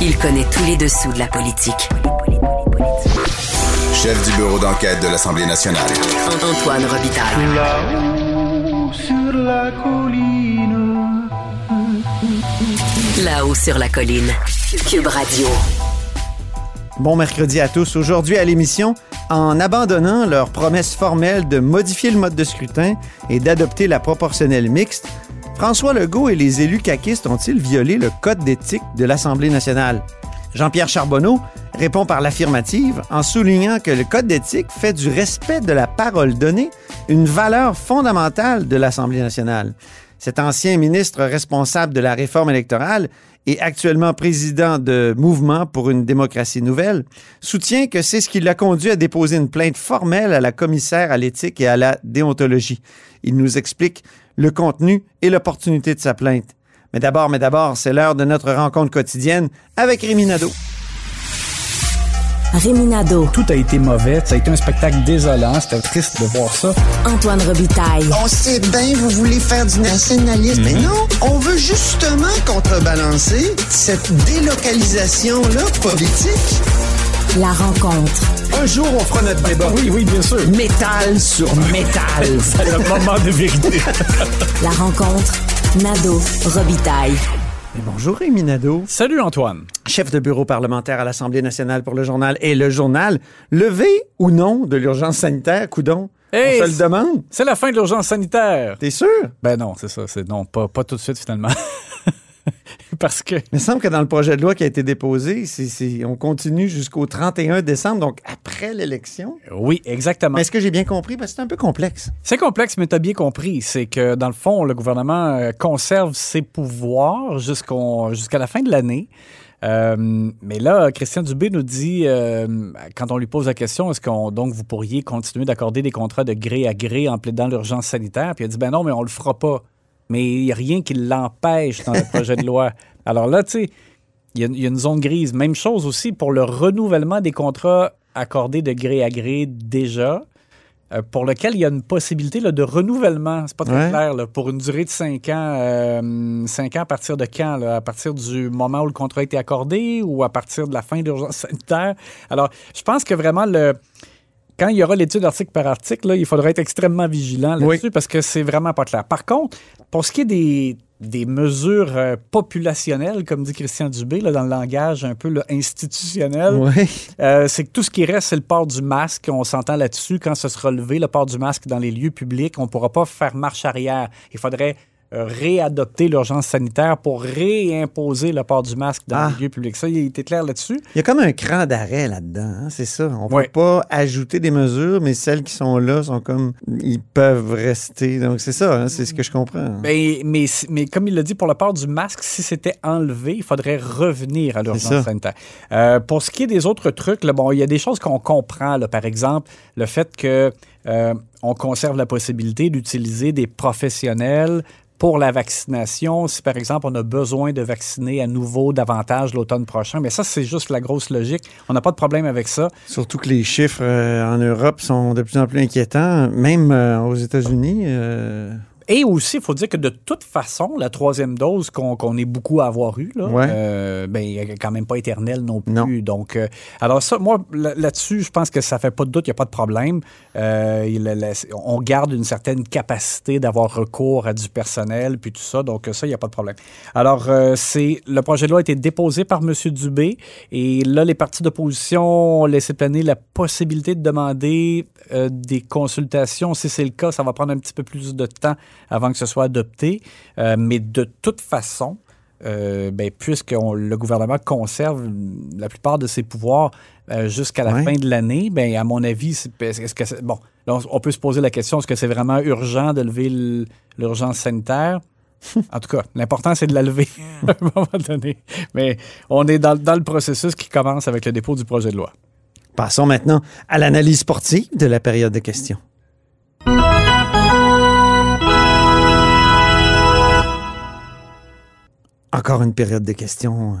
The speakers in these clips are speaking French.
Il connaît tous les dessous de la politique. Chef du bureau d'enquête de l'Assemblée nationale. Antoine Robitaille. Là-haut sur la colline. Là-haut sur la colline. Cube Radio. Bon mercredi à tous. Aujourd'hui à l'émission, en abandonnant leur promesse formelle de modifier le mode de scrutin et d'adopter la proportionnelle mixte, François Legault et les élus caquistes ont-ils violé le code d'éthique de l'Assemblée nationale? Jean-Pierre Charbonneau répond par l'affirmative en soulignant que le code d'éthique fait du respect de la parole donnée une valeur fondamentale de l'Assemblée nationale. Cet ancien ministre responsable de la réforme électorale et actuellement président de Mouvement pour une démocratie nouvelle, soutient que c'est ce qui l'a conduit à déposer une plainte formelle à la commissaire à l'éthique et à la déontologie. Il nous explique le contenu et l'opportunité de sa plainte. Mais d'abord, mais d'abord, c'est l'heure de notre rencontre quotidienne avec Rémi Nadeau. Réminado. Tout a été mauvais. Ça a été un spectacle désolant. C'était triste de voir ça. Antoine Robitaille. On sait bien, vous voulez faire du nationalisme, mais non, on veut justement contrebalancer cette délocalisation-là politique. La rencontre. Un jour, on fera notre débat. Oui, oui, bien sûr. Métal sur métal. C'est le moment de vérité. La rencontre. Nado. Robitaille. Et bonjour Rémi Nadeau, Salut, Antoine. chef de bureau parlementaire à l'Assemblée nationale pour le journal et le journal. Levé ou non de l'urgence sanitaire, coudon? Hey, on se le demande. C'est la fin de l'urgence sanitaire. T'es sûr? Ben non, c'est ça. C'est non, pas, pas tout de suite finalement. Parce que Il me semble que dans le projet de loi qui a été déposé, on continue jusqu'au 31 décembre, donc après l'élection. oui, exactement. Mais est-ce que j'ai bien compris? Parce que c'est un peu complexe. C'est complexe, mais tu as bien compris. C'est que, dans le fond, le gouvernement euh, conserve ses pouvoirs jusqu'à la fin de l'année. Euh, mais là, Christian Dubé nous dit, euh, quand on lui pose la question, est-ce qu'on donc vous pourriez continuer d'accorder des contrats de gré à gré en plaidant l'urgence sanitaire? Puis il a dit, ben non, mais on le fera pas. Mais il n'y a rien qui l'empêche dans le projet de loi. Alors là, tu sais, il y, a- il y a une zone grise. Même chose aussi pour le renouvellement des contrats accordés de gré à gré déjà, euh, pour lequel il y a une possibilité là, de renouvellement. C'est pas très Ouais. clair. là, pour une durée de cinq ans. euh, cinq ans à partir de quand? là? À partir du moment où le contrat a été accordé ou à partir de la fin de l'urgence sanitaire? Alors, je pense que vraiment le quand il y aura l'étude article par article, là, il faudra être extrêmement vigilant là-dessus parce que c'est vraiment pas clair. Par contre, pour ce qui est des, des mesures euh, populationnelles, comme dit Christian Dubé, là, dans le langage un peu là, institutionnel, Oui. euh, c'est que tout ce qui reste, c'est le port du masque. On s'entend là-dessus. Quand ce sera levé, le port du masque dans les lieux publics, on ne pourra pas faire marche arrière. Il faudrait réadopter l'urgence sanitaire pour réimposer le port du masque dans Ah. les lieux publics. Ça, il était clair là-dessus. Il y a comme un cran d'arrêt là-dedans, hein, c'est ça. On ne Ouais. peut pas ajouter des mesures, mais celles qui sont là sont comme. Ils peuvent rester. Donc c'est ça, hein, c'est ce que je comprends. Mais, mais, mais comme il l'a dit, pour le port du masque, si c'était enlevé, il faudrait revenir à l'urgence sanitaire. Euh, pour ce qui est des autres trucs, là, bon, il y a des choses qu'on comprend. Là, par exemple, le fait que euh, on conserve la possibilité d'utiliser des professionnels pour la vaccination, si par exemple on a besoin de vacciner à nouveau davantage l'automne prochain, mais ça c'est juste la grosse logique. On n'a pas de problème avec ça. Surtout que les chiffres euh, en Europe sont de plus en plus inquiétants, même euh, aux États-Unis. euh, Et aussi, il faut dire que de toute façon, la troisième dose qu'on qu'on est beaucoup à avoir eue, là, Ouais. euh, ben, quand même pas éternelle non plus. Non. Donc, euh, alors ça, moi, là- là-dessus, je pense que ça fait pas de doute, il n'y a pas de problème. Euh, il- la- la- on garde une certaine capacité d'avoir recours à du personnel, puis tout ça. Donc, ça, il n'y a pas de problème. Alors, euh, c'est le projet de loi a été déposé par M. Dubé, et là, les partis d'opposition ont laissé planer la possibilité de demander euh, des consultations. Si c'est le cas, ça va prendre un petit peu plus de temps avant que ce soit adopté. Euh, mais de toute façon, euh, ben, puisque on- le gouvernement conserve la plupart de ses pouvoirs euh, jusqu'à la fin de l'année, ben, à mon avis, est-ce que c'est- bon, là, on, peut se poser la question est-ce que c'est vraiment urgent de lever l'urgence sanitaire? En tout cas, l'important, c'est de la lever à un moment donné. Mais on est dans, dans le processus qui commence avec le dépôt du projet de loi. Passons maintenant à l'analyse sportive de la période de questions. Encore une période de questions euh,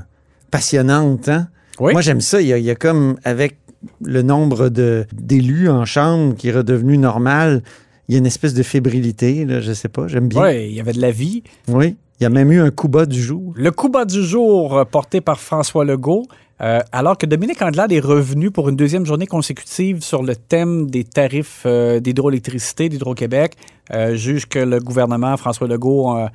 passionnante, hein? Oui. Moi, j'aime ça. Il y, a, il y a comme, avec le nombre de- d'élus en chambre qui est redevenu normal, il y a une espèce de fébrilité, là, je sais pas, j'aime bien. Oui, il y avait de la vie. Oui. Il y a même eu un coup bas du jour. Le coup bas du jour euh, porté par François Legault, euh, alors que Dominique Andelade est revenu pour une deuxième journée consécutive sur le thème des tarifs euh, d'hydroélectricité d'Hydro-Québec, euh, juge que le gouvernement, François Legault, en,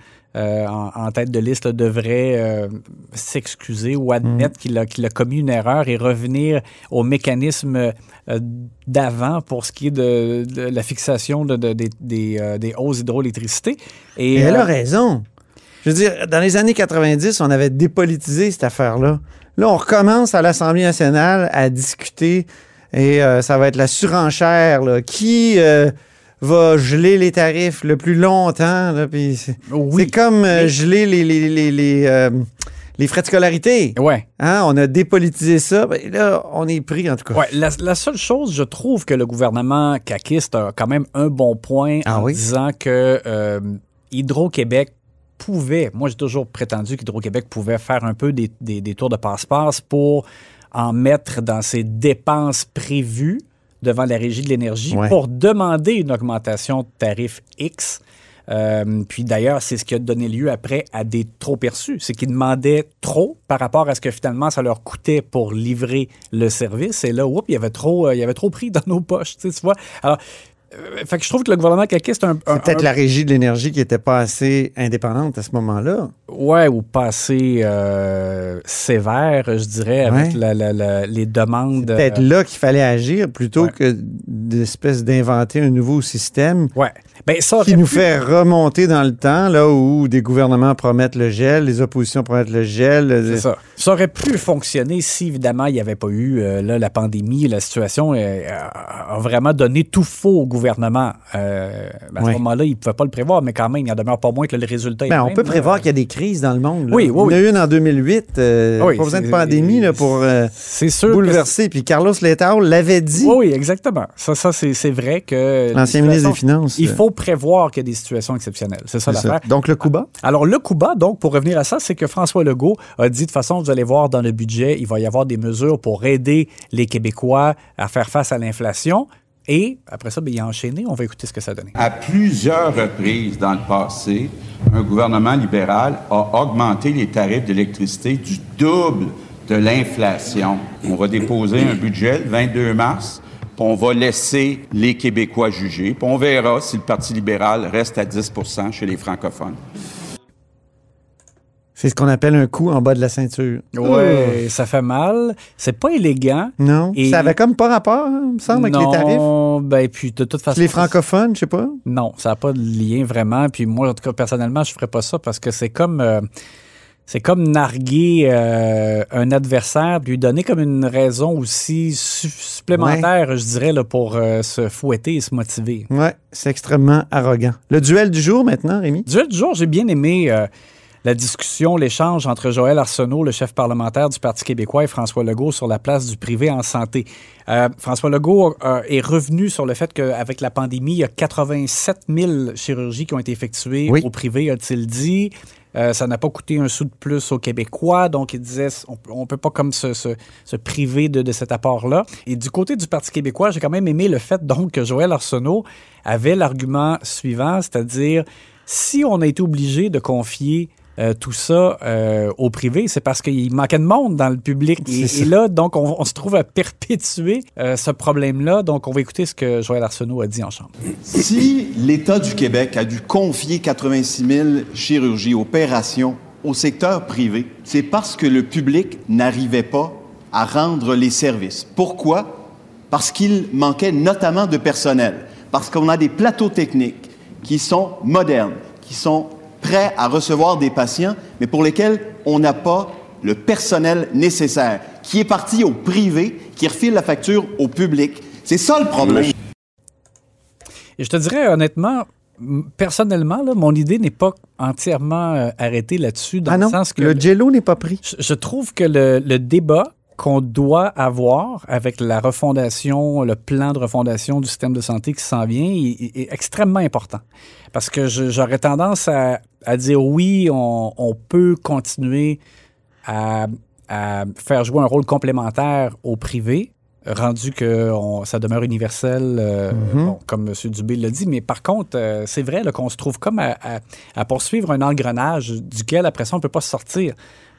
en tête de liste, là, devrait s'excuser ou admettre qu'il a, qu'il a commis une erreur et revenir au mécanisme d'avant pour ce qui est de, de la fixation de, de- des- des, des hausses d'hydroélectricité. Et elle a raison. Je veux dire, dans les années 90, on avait dépolitisé cette affaire-là. Là, on recommence à l'Assemblée nationale à discuter et euh, ça va être la surenchère. là. Qui euh, va geler les tarifs le plus longtemps? c'est Oui. c'est comme euh, geler les, les, les, les, les frais de scolarité. Ouais. Hein, on a dépolitisé ça. Ben, là, on est pris, en tout cas. Ouais, la, la seule chose, je trouve que le gouvernement caquiste a quand même un bon point Ah en oui? disant que euh, Hydro-Québec pouvait, moi j'ai toujours prétendu qu'Hydro-Québec pouvait faire un peu des, des- des tours de passe-passe pour en mettre dans ses dépenses prévues devant la Régie de l'énergie Ouais. pour demander une augmentation de tarif X. Euh, puis d'ailleurs, c'est ce qui a donné lieu après à des trop perçus. C'est qu'ils demandaient trop par rapport à ce que finalement ça leur coûtait pour livrer le service. Et là, oups, il y avait trop, euh, il y avait trop pris dans nos poches, tu vois. Alors, fait que je trouve que le gouvernement caquiste c'est un, un- C'est peut-être un- la régie de l'énergie qui n'était pas assez indépendante à ce moment-là. Ouais, ou pas assez euh, sévère, je dirais, avec Ouais. la- la- la- les demandes. Peut-être euh, là qu'il fallait agir plutôt Ouais. que d'espèce d'inventer un nouveau système ouais. Ben, ça qui nous pu- fait remonter dans le temps, là où des gouvernements promettent le gel, les oppositions promettent le gel. C'est ça. Ça aurait pu fonctionner si, évidemment, il n'y avait pas eu euh, là, la pandémie. La situation euh, a vraiment donné tout faux au gouvernement. Euh, à ce moment-là, il ne pouvait pas le prévoir, mais quand même, il en demeure pas moins que le résultat est Ben, on même, peut prévoir qu'il y a des crises dans le monde. là. Oui, oui, Il y en a une en 2008. euh, Oui, pas besoin de pandémie là, pour euh, sûr. bouleverser. Puis Carlos Letao l'avait dit, Oui, oui, exactement. Ça, ça c'est vrai que. l'ancien ministre des Finances. Il euh, faut prévoir qu'il y a des situations exceptionnelles. C'est ça l'affaire. Donc le coup bas. Alors, le coup bas, donc, pour revenir à ça, c'est que François Legault a dit, de toute façon, vous allez voir dans le budget, il va y avoir des mesures pour aider les Québécois à faire face à l'inflation. Et après ça, ben, il a enchaîné. On va écouter ce que ça a donné. À plusieurs reprises dans le passé, un gouvernement libéral a augmenté les tarifs d'électricité du double de l'inflation. On va déposer un budget le 22 mars, puis on va laisser les Québécois juger, puis on verra si le Parti libéral reste à 10% chez les francophones. C'est ce qu'on appelle un coup en bas de la ceinture. Ouais, ça fait mal. C'est pas élégant. Non, Et- ça avait comme pas rapport, hein, il me semble, avec les tarifs. Non, ben, puis de toute façon. Les francophones, je sais pas. Non, ça n'a pas de lien vraiment. Puis moi, en tout cas, personnellement, je ne ferais pas ça parce que c'est comme. euh, c'est comme narguer euh, un adversaire, lui donner comme une raison aussi su- supplémentaire, je dirais, là, pour euh, se fouetter et se motiver. Ouais, c'est extrêmement arrogant. Le duel du jour maintenant, Rémi? Duel du jour, j'ai bien aimé euh, la discussion, l'échange entre Joël Arsenault, le chef parlementaire du Parti québécois, et François Legault sur la place du privé en santé. Euh, François Legault euh, est revenu sur le fait qu'avec la pandémie, il y a 87 000 chirurgies qui ont été effectuées Oui. au privé, a-t-il dit. Euh, ça n'a pas coûté un sou de plus aux Québécois, donc il disait on, ne peut pas comme se, priver de, de cet apport-là. Et du côté du Parti québécois, j'ai quand même aimé le fait donc que Joël Arsenault avait l'argument suivant, c'est-à-dire si on a été obligé de confier euh, tout ça euh, au privé, c'est parce qu'il manquait de monde dans le public. Et, là, donc, on, on se trouve à perpétuer euh, ce problème-là. Donc, on va écouter ce que Joël Arsenault a dit en chambre. Si l'État du Québec a dû confier 86 000 chirurgies, opérations au secteur privé, c'est parce que le public n'arrivait pas à rendre les services. Pourquoi? Parce qu'il manquait notamment de personnel, parce qu'on a des plateaux techniques qui sont modernes, qui sont prêts à recevoir des patients, mais pour lesquels on n'a pas le personnel nécessaire, qui est parti au privé, qui refile la facture au public. C'est ça le problème. Et je te dirais honnêtement, personnellement, là, mon idée n'est pas entièrement euh, arrêtée là-dessus, dans ah non, le sens que le jello n'est pas pris? je, je trouve que le, le débat qu'on doit avoir avec la refondation, le plan de refondation du système de santé qui s'en vient est, extrêmement important. Parce que j'aurais tendance à, à dire oui, on, on peut continuer à, à faire jouer un rôle complémentaire au privé. rendu que on- ça demeure universel, euh, Mhm. bon, comme M. Dubé l'a dit. Mais par contre, euh, c'est vrai qu'on se trouve comme à, à- à poursuivre un engrenage duquel, après ça, on ne peut pas sortir.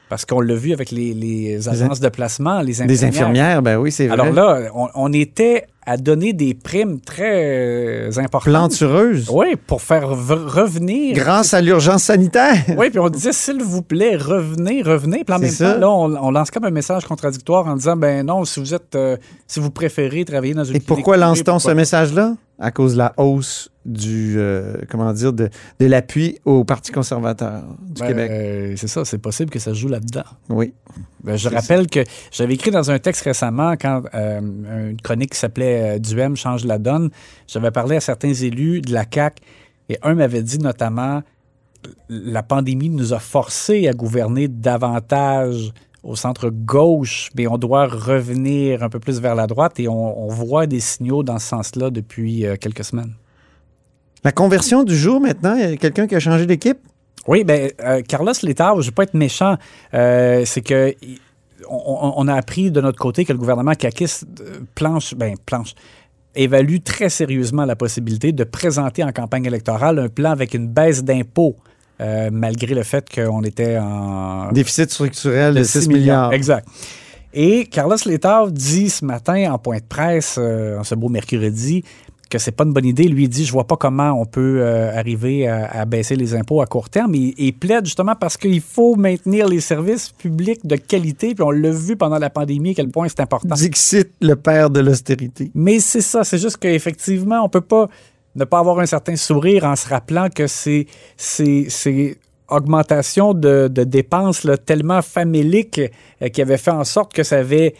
Parce qu'on l'a vu avec les, les agences de placement, les infirmières. Des infirmières, ben oui, c'est vrai. Alors là, on, on était à donner des primes très euh, importantes. Plantureuse. Oui, pour faire revenir. Grâce à l'urgence sanitaire. Oui, puis on disait, s'il vous plaît, revenez, revenez. Puis en même ça. temps, là, on, on lance comme un message contradictoire en disant, ben non, si vous êtes, euh, si vous préférez travailler dans une Et pourquoi lance-t-on ce message-là? À cause de la hausse du, euh, comment dire, de, de l'appui au Parti conservateur du Ben, Québec. euh, c'est ça, c'est possible que ça se joue là-dedans. Oui. Ben, je rappelle que j'avais écrit dans un texte récemment, quand euh, une chronique qui s'appelait Duhem change la donne, j'avais parlé à certains élus de la CAQ et un m'avait dit notamment la pandémie nous a forcés à gouverner davantage au centre gauche, mais on doit revenir un peu plus vers la droite et on, on voit des signaux dans ce sens-là depuis euh, quelques semaines. La conversion du jour maintenant, il y a quelqu'un qui a changé d'équipe? Oui, ben euh, Carlos Letao, je ne veux pas être méchant, euh, c'est que on, on a appris de notre côté que le gouvernement euh, planche, ben planche, évalue très sérieusement la possibilité de présenter en campagne électorale un plan avec une baisse d'impôts, euh, malgré le fait qu'on était en Déficit structurel de, de 6 6 milliards. Exact. Et Carlos Letao dit ce matin en point de presse, euh, en ce beau mercredi, que c'est pas une bonne idée. Lui il dit, je vois pas comment on peut euh, arriver à, à baisser les impôts à court terme. Il, il plaide justement parce qu'il faut maintenir les services publics de qualité. Puis on l'a vu pendant la pandémie à quel point c'est important. Dixit, le père de l'austérité. Mais c'est ça, c'est juste qu'effectivement, on peut pas ne pas avoir un certain sourire en se rappelant que c'est augmentation de, de dépenses là, tellement faméliques euh, qui avait fait en sorte que ça avait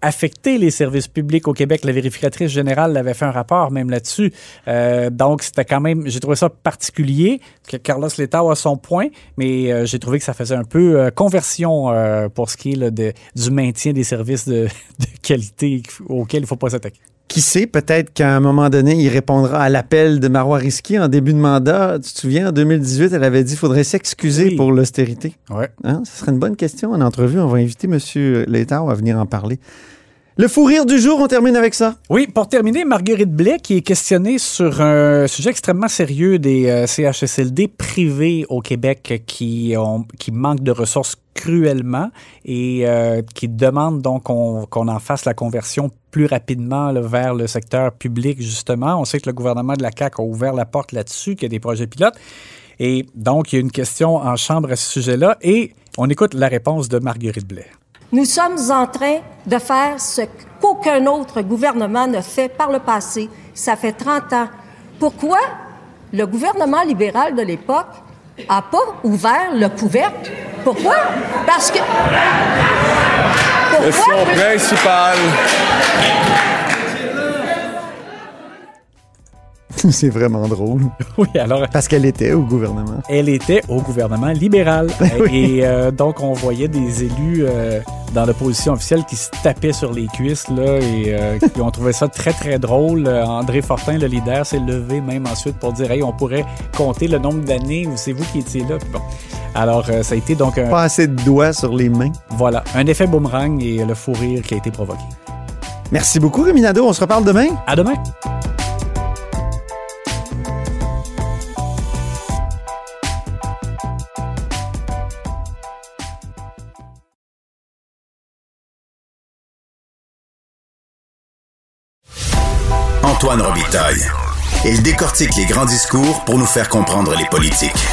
affecté les services publics au Québec. La vérificatrice générale avait fait un rapport même là-dessus. Euh, donc, c'était quand même, j'ai trouvé ça particulier Carlos Letao a son point, mais euh, j'ai trouvé que ça faisait un peu conversion pour ce qui est de, du maintien des services de, de qualité auxquels il ne faut pas s'attaquer. Qui sait, peut-être qu'à un moment donné, il répondra à l'appel de Marois Risky en début de mandat. Tu te souviens, en 2018, elle avait dit qu'il faudrait s'excuser Oui. pour l'austérité. Ouais. Hein? Ce serait une bonne question en entrevue. On va inviter M. Létard à venir en parler. Le fou rire du jour, on termine avec ça. Oui, pour terminer, Marguerite Blais qui est questionnée sur un sujet extrêmement sérieux des euh, CHSLD privés au Québec qui, ont, qui manquent de ressources cruellement et euh, qui demande donc qu'on en fasse la conversion plus rapidement vers le secteur public, justement. On sait que le gouvernement de la CAQ a ouvert la porte là-dessus, qu'il y a des projets pilotes. Et donc, il y a une question en chambre à ce sujet-là et on écoute la réponse de Marguerite Blais. Nous sommes en train de faire ce qu'aucun autre gouvernement ne fait par le passé. Ça fait 30 ans. Pourquoi le gouvernement libéral de l'époque n'a pas ouvert le couvercle? Pourquoi? Parce que... Pourquoi? principal. C'est vraiment drôle. Oui, alors... Parce qu'elle était au gouvernement. elle était au gouvernement libéral. Et euh, donc, on voyait des élus euh, dans l'opposition officielle qui se tapaient sur les cuisses là, et euh, qui ont trouvé ça très, très drôle. Euh, André Fortin, le leader, s'est levé même ensuite pour dire Hey, on pourrait compter le nombre d'années où c'est vous qui étiez là. Puis bon. Alors, euh, ça a été donc un, Pas assez de doigts sur les mains. voilà, un effet boomerang et le fou rire qui a été provoqué. Merci beaucoup, Rémi Nadeau. On se reparle demain. À demain! Antoine Robitaille. Il décortique les grands discours pour nous faire comprendre les politiques.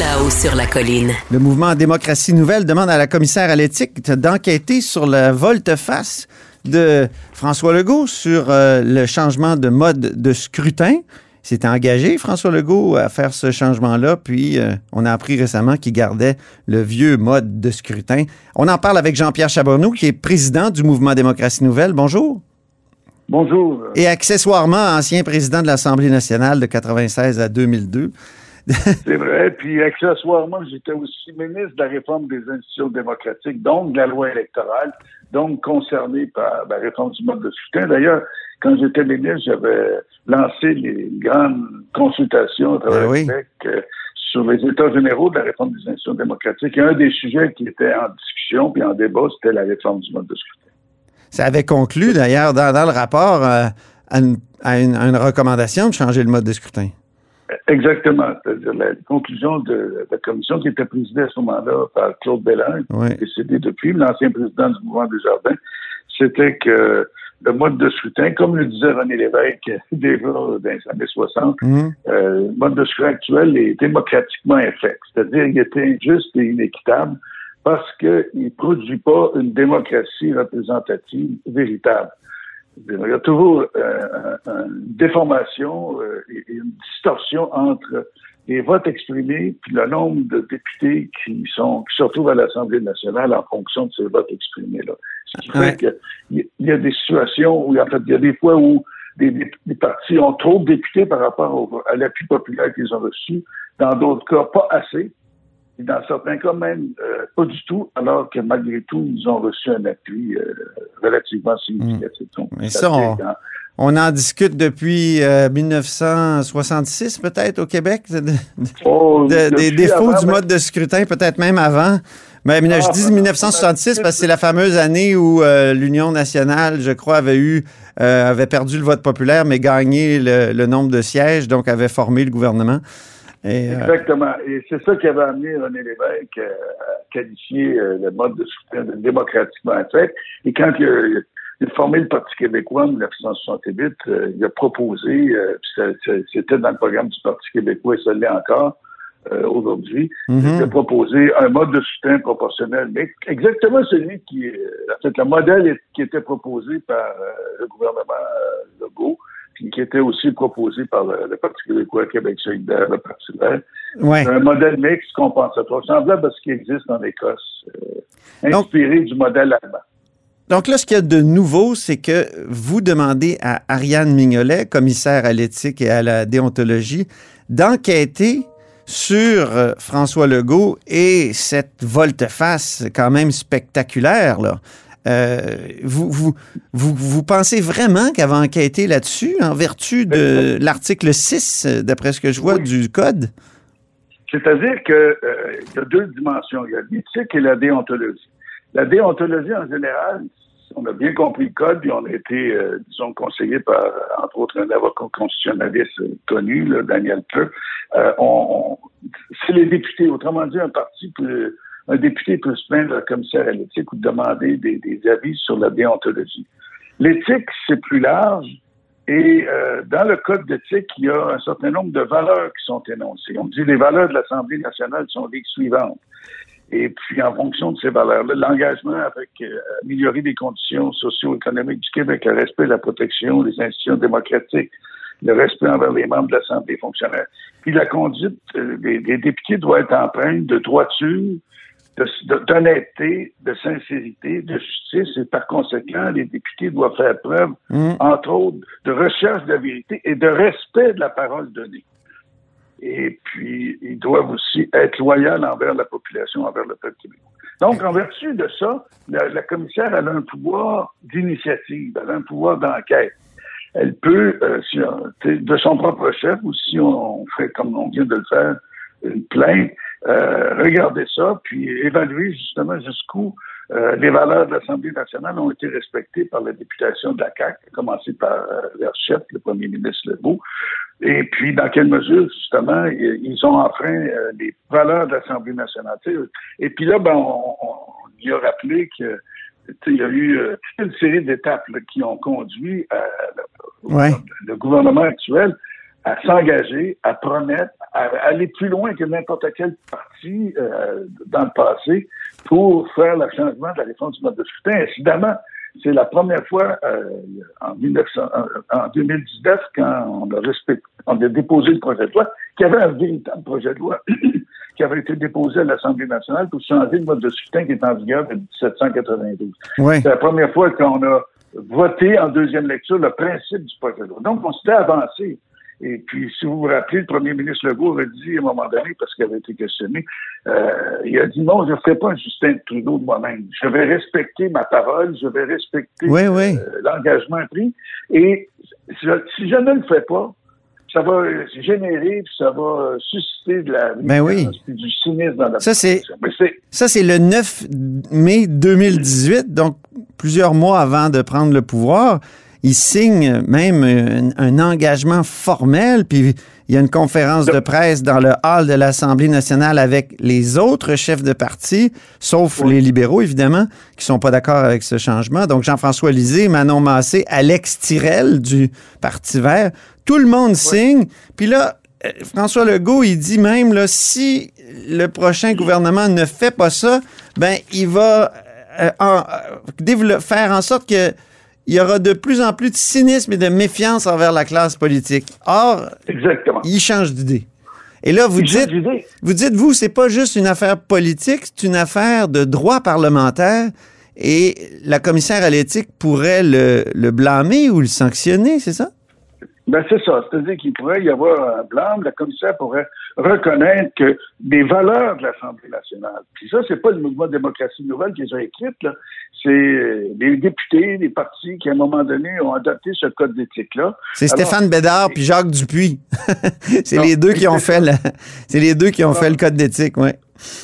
Là-haut sur la colline. Le mouvement Démocratie Nouvelle demande à la commissaire à l'éthique d'enquêter sur la volte-face de François Legault sur euh, le changement de mode de scrutin. Il s'était engagé, François Legault, à faire ce changement-là, puis euh, on a appris récemment qu'il gardait le vieux mode de scrutin. On en parle avec Jean-Pierre Chabourneau, qui est président du mouvement Démocratie Nouvelle. Bonjour. Bonjour. Et accessoirement ancien président de l'Assemblée nationale de 96 à 2002. C'est vrai. Puis accessoirement, j'étais aussi ministre de la réforme des institutions démocratiques, donc de la loi électorale, donc concerné par la réforme du mode de scrutin. D'ailleurs, quand j'étais ministre, j'avais lancé les grandes consultations à travers le oui. Québec euh, sur les états généraux de la réforme des institutions démocratiques. Et un des sujets qui était en discussion puis en débat, c'était la réforme du mode de scrutin. Ça avait conclu d'ailleurs dans, dans le rapport euh, à, une, à une- à une recommandation de changer le mode de scrutin. Exactement. C'est-à-dire la conclusion de la commission qui était présidée à ce moment-là par Claude Bellin, Oui. qui est décédé depuis, l'ancien président du mouvement des Jardins, c'était que le mode de scrutin, comme le disait René Lévesque déjà dans les années 60, Mhm. euh, le mode de scrutin actuel est démocratiquement infect. C'est-à-dire qu'il était injuste et inéquitable parce qu'il ne produit pas une démocratie représentative véritable. Il y a toujours euh, un- une déformation euh, et une distorsion entre les votes exprimés puis le nombre de députés qui sont qui se retrouvent à l'Assemblée nationale en fonction de ces votes exprimés-là. Ce qui fait qu'il y, a des situations où, en fait, il y a des fois où des, des- des partis ont trop de députés par rapport au- à l'appui populaire qu'ils ont reçu. Dans d'autres cas, pas assez. Et dans certains cas, même euh, pas du tout, alors que malgré tout, ils ont reçu un appui euh, relativement significatif. Mais ça on- quand- On en discute depuis euh, 1966 peut-être au Québec, de- de- Oh, de- des défauts avant, du mais- mode de scrutin, peut-être même avant. Mais, je Ah, dis ben, 1966 parce que c'est la fameuse année où euh, l'Union nationale, je crois, avait eu euh, avait perdu le vote populaire, mais gagné le, le nombre de sièges, donc avait formé le gouvernement. Et, euh, Exactement. Et c'est ça qui avait amené René Lévesque euh, à qualifier euh, le mode de de démocratiquement fait. Et quand il a, il a formé le Parti québécois en 1968, euh, il a proposé, c'était dans le programme du Parti québécois et ça l'est encore euh, aujourd'hui, Mhm. il a proposé un mode de scrutin proportionnel, mais exactement celui qui, euh, en fait, le modèle est- qui était proposé par euh, le gouvernement euh, Legault, puis qui était aussi proposé par le, le Parti québécois, Québec solidaire, le Parti vert. ouais. Un modèle mixte compensatoire, semblable à ce qui existe en Écosse, euh, Donc- inspiré du modèle allemand. Donc là, ce qu'il y a de nouveau, c'est que vous demandez à Ariane Mignolet, commissaire à l'éthique et à la déontologie, d'enquêter sur euh, François Legault et cette volte-face quand même spectaculaire. Là. Euh, vous, vous, vous, vous pensez vraiment qu'elle va enquêter là-dessus en vertu de l'article 6, euh, d'après ce que je vois, Oui. du Code? C'est-à-dire que euh, il y a deux dimensions. Il y a l'éthique et la déontologie. La déontologie, en général, on a bien compris le code, puis on a été, euh, disons, conseillé par, entre autres, un avocat constitutionnaliste connu, là, Daniel Peu. Euh, on, on- c'est les députés. Autrement dit, un parti peut, un député peut se plaindre à un commissaire à l'éthique ou demander des, avis sur la déontologie. L'éthique, c'est plus large. Et euh, dans le code d'éthique, il y a un certain nombre de valeurs qui sont énoncées. On dit les valeurs de l'Assemblée nationale sont les suivantes. Et puis, en fonction de ces valeurs-là, l'engagement avec euh, améliorer les conditions socio-économiques du Québec, le respect de la protection des institutions démocratiques, le respect envers les membres de l'Assemblée fonctionnaire. Puis la conduite euh, des députés doit être empreinte de droiture, de- d'honnêteté, de, sincérité, de justice, et par conséquent, les députés doivent faire preuve, Hmm. entre autres, de recherche de la vérité et de respect de la parole donnée. Et puis, ils doivent aussi être loyaux envers la population, envers le peuple québécois. Donc, en vertu de ça, la, la commissaire elle a un pouvoir d'initiative, elle a un pouvoir d'enquête. Elle peut, euh, si, de son propre chef, ou si on, on fait comme on vient de le faire, une plainte, regarder ça, puis évaluer justement jusqu'où euh, les valeurs de l'Assemblée nationale ont été respectées par la députation de la CAQ, à commencer par euh, leur chef, le premier ministre Legault, et puis dans quelle mesure, justement, ils ont enfreint euh, les valeurs de l'Assemblée nationale? Tu sais, Et puis là, ben, on, on, lui a rappelé que il y a eu euh, toute une série d'étapes qui ont conduit à, Ouais. le gouvernement actuel à s'engager, à promettre, à aller plus loin que n'importe quel parti euh, dans le passé pour faire le changement de la réforme du mode de scrutin. Incidemment, c'est la première fois euh, en, 1900, en, en 2019, quand on a, respect, on a déposé le projet de loi, qu'il y avait un véritable projet de loi qui avait été déposé à l'Assemblée nationale pour changer le mode de scrutin qui est en vigueur depuis 1792. Ouais. C'est la première fois qu'on a voté en deuxième lecture le principe du projet de loi. Donc, on s'était avancé. Et puis, si vous vous rappelez, le premier ministre Legault avait dit à un moment donné, parce qu'il avait été questionné, euh, il a dit non, je ne ferai pas un Justin Trudeau de moi-même. Je vais respecter ma parole, je vais respecter Oui, oui. euh, l'engagement pris. Et si je, si je ne le fais pas, ça va générer, puis ça va susciter de la Ben oui. du cynisme dans la Ça, c'est Ça, c'est le 9 mai 2018. Donc, plusieurs mois avant de prendre le pouvoir, il signe même un, un engagement formel, puis il y a une conférence de presse dans le hall de l'Assemblée nationale avec les autres chefs de parti, sauf les libéraux, évidemment, qui sont pas d'accord avec ce changement. Donc, Jean-François Lisée, Manon Massé, Alex Tirel du Parti vert, tout le monde signe. Puis là, euh, François Legault, il dit même, là, si le prochain gouvernement ne fait pas ça, ben, il va euh, en- euh, faire en sorte que il y aura de plus en plus de cynisme et de méfiance envers la classe politique. Or, Exactement. il change d'idée. Et là, vous Il dites, vous dites, vous, c'est pas juste une affaire politique, c'est une affaire de droit parlementaire et la commissaire à l'éthique pourrait le, le blâmer ou le sanctionner, c'est ça? Ben, c'est ça. C'est-à-dire qu'il pourrait y avoir un blâme. La commissaire pourrait reconnaître que des valeurs de l'Assemblée nationale, puis ça, c'est pas le mouvement de démocratie nouvelle qui les a écrites, là. C'est euh, des députés, des partis qui, à un moment donné, ont adopté ce code d'éthique-là. C'est Stéphane Bédard puis Jacques Dupuis. c'est les deux qui ont fait le, c'est les deux qui ont fait le code d'éthique, ouais.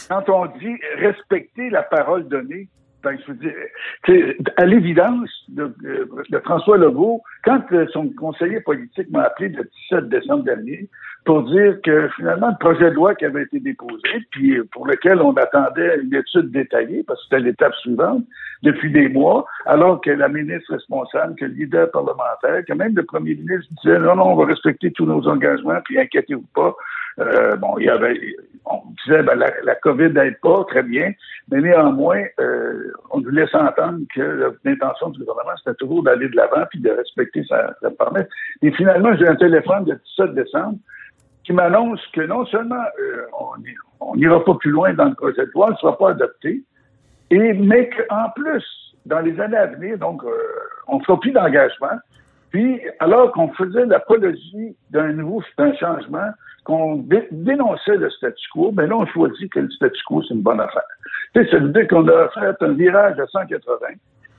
quand on dit respecter la parole donnée, ben, je veux dire, à l'évidence de, François Legault, quand euh, son conseiller politique m'a appelé le 17 décembre dernier pour dire que finalement le projet de loi qui avait été déposé, puis pour lequel on attendait une étude détaillée, parce que c'était l'étape suivante, depuis des mois, alors que la ministre responsable, que le leader parlementaire, que même le premier ministre disait non, non, on va respecter tous nos engagements, puis inquiétez-vous pas. Euh, bon, il y avait, on disait, ben, la, COVID n'aide pas, très bien, mais néanmoins, euh, on nous laisse entendre que l'intention du gouvernement, c'était toujours d'aller de l'avant puis de respecter sa, sa promesse. Et finalement, j'ai un téléphone le 17 décembre qui m'annonce que non seulement euh, on n'ira pas plus loin dans le projet de loi, il ne sera pas adopté, et, mais qu'en plus, dans les années à venir, donc, euh, on ne fera plus d'engagement. Puis, alors qu'on faisait l'apologie d'un nouveau d'un changement, qu'on dé- dénonçait le statu quo, ben là, on choisit que le statu quo, c'est une bonne affaire. Tu sais, ça veut dire qu'on a fait un virage à 180.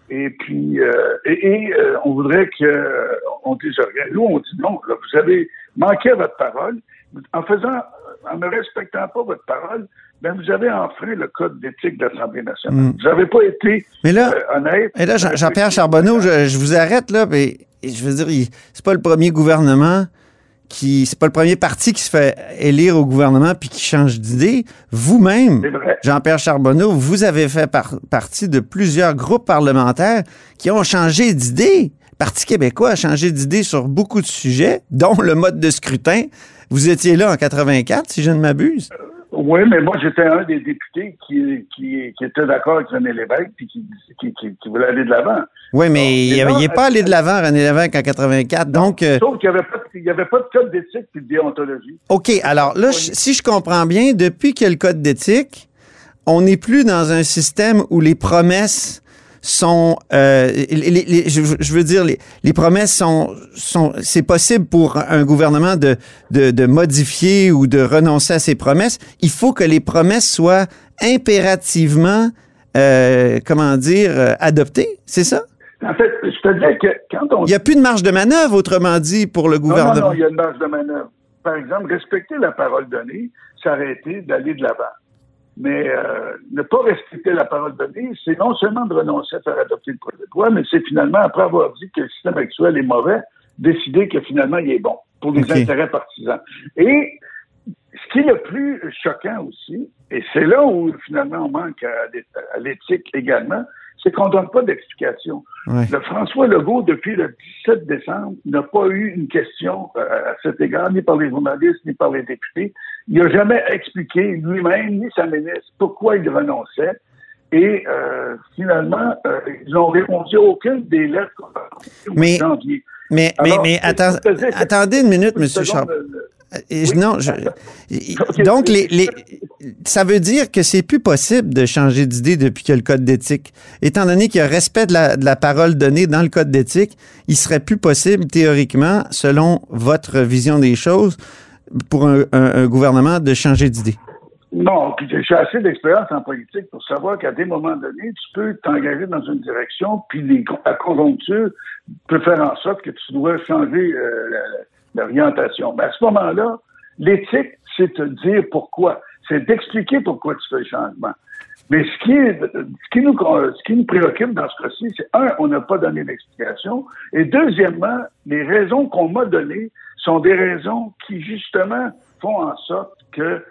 Et puis, euh, et, et, euh, on voudrait que, euh, on dise rien. Nous, on dit non. Là, vous avez manqué à votre parole. En faisant, en ne respectant pas votre parole, ben vous avez enfreint le code d'éthique de l'Assemblée nationale. Mm. Vous n'avez pas été Mais là, euh, honnête. Et là, Jean- Jean-Pierre Charbonneau, je, je vous arrête là, mais je veux dire, c'est pas le premier gouvernement qui, c'est pas le premier parti qui se fait élire au gouvernement puis qui change d'idée. Vous-même. Jean-Pierre Charbonneau, vous avez fait par- partie de plusieurs groupes parlementaires qui ont changé d'idée. Le Parti québécois a changé d'idée sur beaucoup de sujets, dont le mode de scrutin. Vous étiez là en 84, si je ne m'abuse. Oui, mais moi, j'étais un des députés qui, qui, qui était d'accord avec René Lévesque qui, qui voulait aller de l'avant. Oui, mais il n'est pas allé de l'avant, René Lévesque, en 84. Donc, euh, Sauf qu'il n'y avait, pas de- il y avait pas de code d'éthique et de déontologie. OK, alors là, je- si je comprends bien, depuis qu'il y a le code d'éthique, on n'est plus dans un système où les promesses sont, euh, les- les- les- je, je veux dire, les, les promesses sont, sont, c'est possible pour un gouvernement de, de, de modifier ou de renoncer à ses promesses. Il faut que les promesses soient impérativement, euh, comment dire, euh, adoptées, c'est ça? En fait, je te dis que quand on Il n'y a plus de marge de manœuvre, autrement dit, pour le Non, non, gouvernement. non, il y a une marge de manœuvre. Par exemple, respecter la parole donnée, été d'aller de l'avant. Mais euh, ne pas respecter la parole donnée, c'est non seulement de renoncer à faire adopter le projet de loi, mais c'est finalement, après avoir dit que le système actuel est mauvais, décider que finalement il est bon pour les Ok. intérêts partisans. Et ce qui est le plus choquant aussi, et c'est là où finalement on manque à l'éthique également, c'est qu'on ne donne pas d'explication. Ouais. Le François Legault, depuis le 17 décembre, n'a pas eu une question euh, à cet égard, ni par les journalistes, ni par les députés. Il n'a jamais expliqué lui-même, ni sa ministre, pourquoi il renonçait. Et euh, finalement, euh, ils n'ont répondu à aucune des lettres Mais- janvier. Mais, mais, Alors, attends- attendez une minute, Une Monsieur euh, Oui. Non, je- donc les, les, ça veut dire que c'est plus possible de changer d'idée depuis a le code d'éthique. Étant donné qu'il y a respect de la, de la parole donnée dans le code d'éthique, il serait plus possible théoriquement, selon votre vision des choses, pour un, un- un gouvernement de changer d'idée. Non, puis j'ai assez d'expérience en politique pour savoir qu'à des moments donnés, tu peux t'engager dans une direction, puis les, la conjoncture peut faire en sorte que tu dois changer euh, l'orientation. Mais à ce moment-là, l'éthique, c'est te dire pourquoi. C'est d'expliquer pourquoi tu fais le changement. Mais ce qui, ce, qui nous, ce qui nous préoccupe dans ce cas-ci, c'est un, on n'a pas donné d'explication. Et deuxièmement, les raisons qu'on m'a données sont des raisons qui, justement, font en sorte que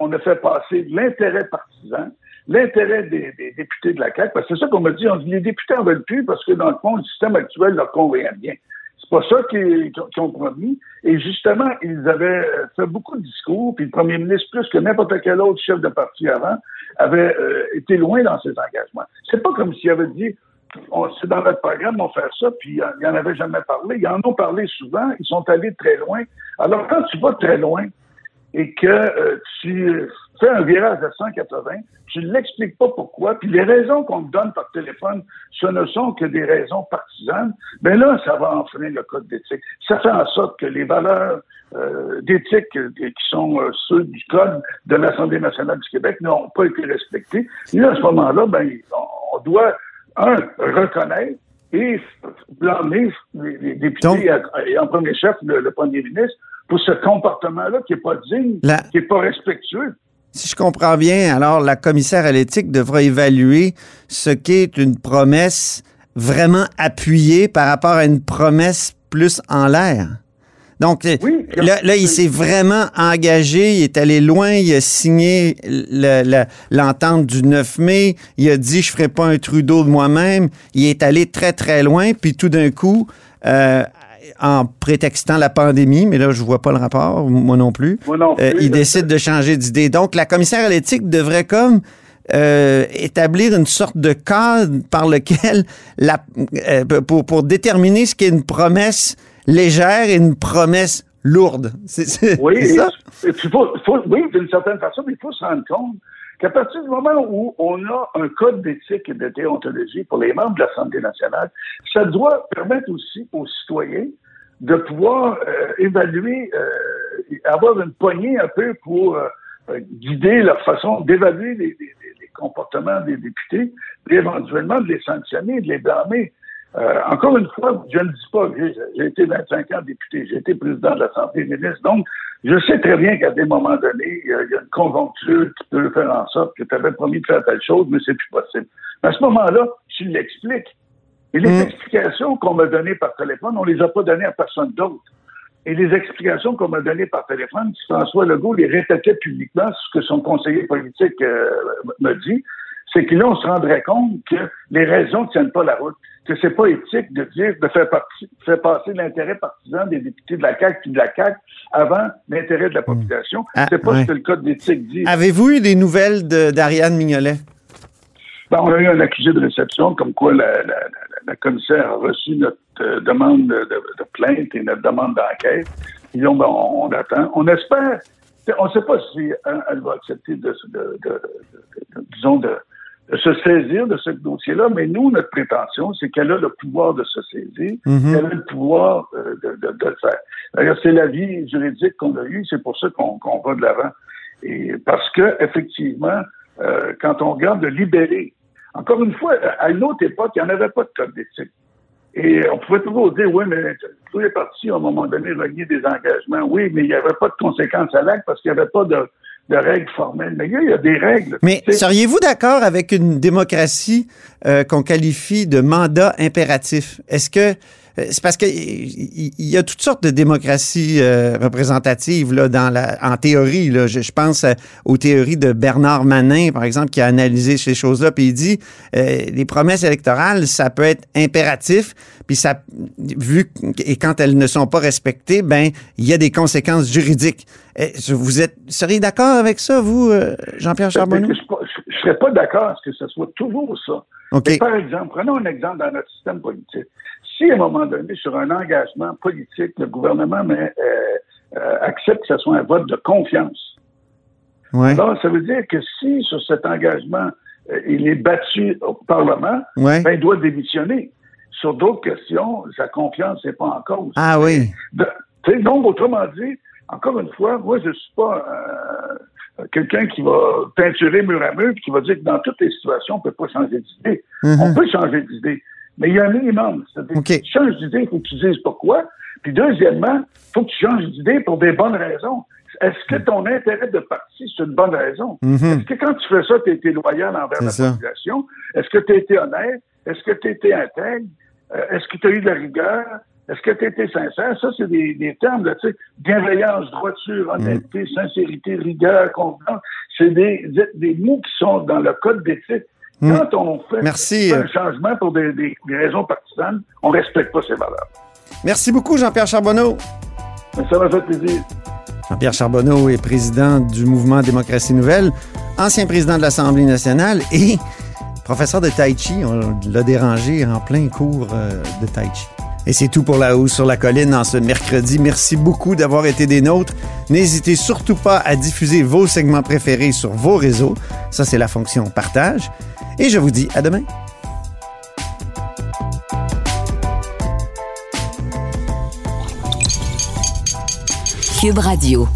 on a fait passer l'intérêt partisan, l'intérêt des, députés de la CAQ, parce que c'est ça qu'on m'a dit, on dit les députés en veulent plus parce que, dans le fond, le système actuel leur convient bien. C'est pas ça qu'ils ont promis. Et justement, ils avaient fait beaucoup de discours, puis le premier ministre, plus que n'importe quel autre chef de parti avant, avait euh, été loin dans ses engagements. C'est pas comme s'il avait dit c'est dans notre programme, on fait ça, puis il en avait jamais parlé. Ils en ont parlé souvent, ils sont allés très loin. Alors, quand tu vas très loin et que euh, tu fais un virage de 180, tu ne l'expliques pas pourquoi, puis les raisons qu'on te donne par téléphone, ce ne sont que des raisons partisanes, ben là, ça va enfreindre le code d'éthique. Ça fait en sorte que les valeurs euh, d'éthique qui sont euh, ceux du code de l'Assemblée nationale du Québec n'ont pas été respectées. Et à ce moment-là, ben, on doit, un, reconnaître et blâmer les, députés et en premier chef le, premier ministre pour ce comportement-là qui n'est pas digne, qui n'est pas respectueux. Si je comprends bien, alors la commissaire à l'éthique devra évaluer ce qu'est une promesse vraiment appuyée par rapport à une promesse plus en l'air. Donc là, il s'est vraiment engagé, il est allé loin, il a signé l'entente du 9 mai, il a dit je ferai pas un Trudeau de moi-même, il est allé très très loin, puis tout d'un coup, euh, en prétextant la pandémie, mais là, je vois pas le rapport, moi non plus. Euh, il décide de changer d'idée. Donc, la commissaire à l'éthique devrait comme euh, établir une sorte de cadre par lequel, la, euh, pour, pour déterminer ce qu'est une promesse légère et une promesse lourde. C'est oui, ça? oui, d'une certaine façon, mais il faut se rendre compte qu'à partir du moment où on a un code d'éthique et de déontologie pour les membres de l'Assemblée nationale, ça doit permettre aussi aux citoyens de pouvoir euh, évaluer, euh, avoir une poignée un peu pour euh, guider leur façon d'évaluer les, les, les, comportements des députés, et éventuellement de les sanctionner, de les blâmer. Encore une fois, je ne dis pas que j'ai été 25 ans député, j'ai été président de l'Assemblée des ministres, donc je sais très bien qu'à des moments donnés, il y, a une conjoncture qui peut faire en sorte que tu avais promis de faire telle chose, mais c'est plus possible. Mais à ce moment-là, tu l'expliques. Et les mm. explications qu'on m'a données par téléphone, on les a pas données à personne d'autre. Et les explications qu'on m'a données par téléphone, François Legault les répétait publiquement, ce que son conseiller politique euh, me dit, c'est que là, on se rendrait compte que les raisons ne tiennent pas la route, que c'est pas éthique de dire, de faire, faire passer l'intérêt partisan des députés de la CAQ puis de la CAQ avant l'intérêt de la mm. population. Ah, c'est pas ce que le code d'éthique dit. Avez-vous eu des nouvelles d'Ariane Mignolet? Ben, on a eu un accusé de réception comme quoi la, la, la commissaire a reçu notre euh, demande de, plainte et notre demande d'enquête. Et ben, on, attend. On espère. On ne sait pas si hein, elle va accepter de, disons, de, se saisir de ce dossier-là, mais nous, notre prétention, c'est qu'elle a le pouvoir de se saisir, mm-hmm. elle a le pouvoir euh, de, le faire. D'ailleurs, c'est l'avis juridique qu'on a eu, c'est pour ça qu'on va de l'avant. Et parce que, effectivement, euh, quand on regarde de libérer encore une fois, à une autre époque, il n'y en avait pas de code d'éthique. Et on pouvait toujours dire, oui, mais tous les partis, à un moment donné, renier des engagements. Oui, mais il n'y avait pas de conséquences à l'acte parce qu'il n'y avait pas de, règles formelles. Mais il y a des règles. Mais seriez-vous d'accord avec une démocratie euh, qu'on qualifie de mandat impératif? Est-ce que euh, c'est parce qu'il y, a toutes sortes de démocraties euh, représentatives là, dans la, en théorie. Là. Je, pense aux théories de Bernard Manin, par exemple, qui a analysé ces choses-là, puis il dit euh, les promesses électorales, ça peut être impératif, puis ça, vu et quand elles ne sont pas respectées, ben il y a des conséquences juridiques. Vous êtes seriez d'accord avec ça, vous, Jean-Pierre ben, Charbonneau? Je ne serais pas d'accord à ce que ce soit toujours ça. par exemple, prenons un exemple dans notre système politique si à un moment donné, sur un engagement politique, le gouvernement euh, euh, accepte que ce soit un vote de confiance, alors ça veut dire que si sur cet engagement, euh, il est battu au Parlement, ben, il doit démissionner. Sur d'autres questions, sa confiance n'est pas en cause. Ah oui. donc, autrement dit, encore une fois, moi, je ne suis pas quelqu'un qui va peinturer mur à mur et qui va dire que dans toutes les situations, on ne peut pas changer d'idée. Mm-hmm. On peut changer d'idée. Mais il y a un minimum. C'est-à-dire tu changes d'idée, il faut que tu dises pourquoi. Puis deuxièmement, faut que tu changes d'idée pour des bonnes raisons. Est-ce que ton intérêt de parti, c'est une bonne raison? Mhm. Est-ce que quand tu fais ça, tu as été loyal envers la ça. population? Est-ce que tu as été honnête? Est-ce que tu as été intègre? Euh, Est-ce que tu as eu de la rigueur? Est-ce que tu été sincère? Ça, c'est des, des termes, là, tu sais, bienveillance, droiture, honnêteté, sincérité, rigueur, confiance. C'est des, des, mots qui sont dans le code d'éthique. Mm. Quand on fait, Merci. un changement pour des, des- des raisons partisanes, on respecte pas ces valeurs. Merci beaucoup, Jean-Pierre Charbonneau. Ça m'a fait plaisir. Jean-Pierre Charbonneau est président du mouvement Démocratie Nouvelle, ancien président de l'Assemblée nationale et professeur de Tai Chi. On l'a dérangé en plein cours euh, de Tai Chi. Et c'est tout pour la hausse sur la colline en ce mercredi. Merci beaucoup d'avoir été des nôtres. N'hésitez surtout pas à diffuser vos segments préférés sur vos réseaux. Ça, c'est la fonction partage. Et je vous dis à demain. Cube Radio.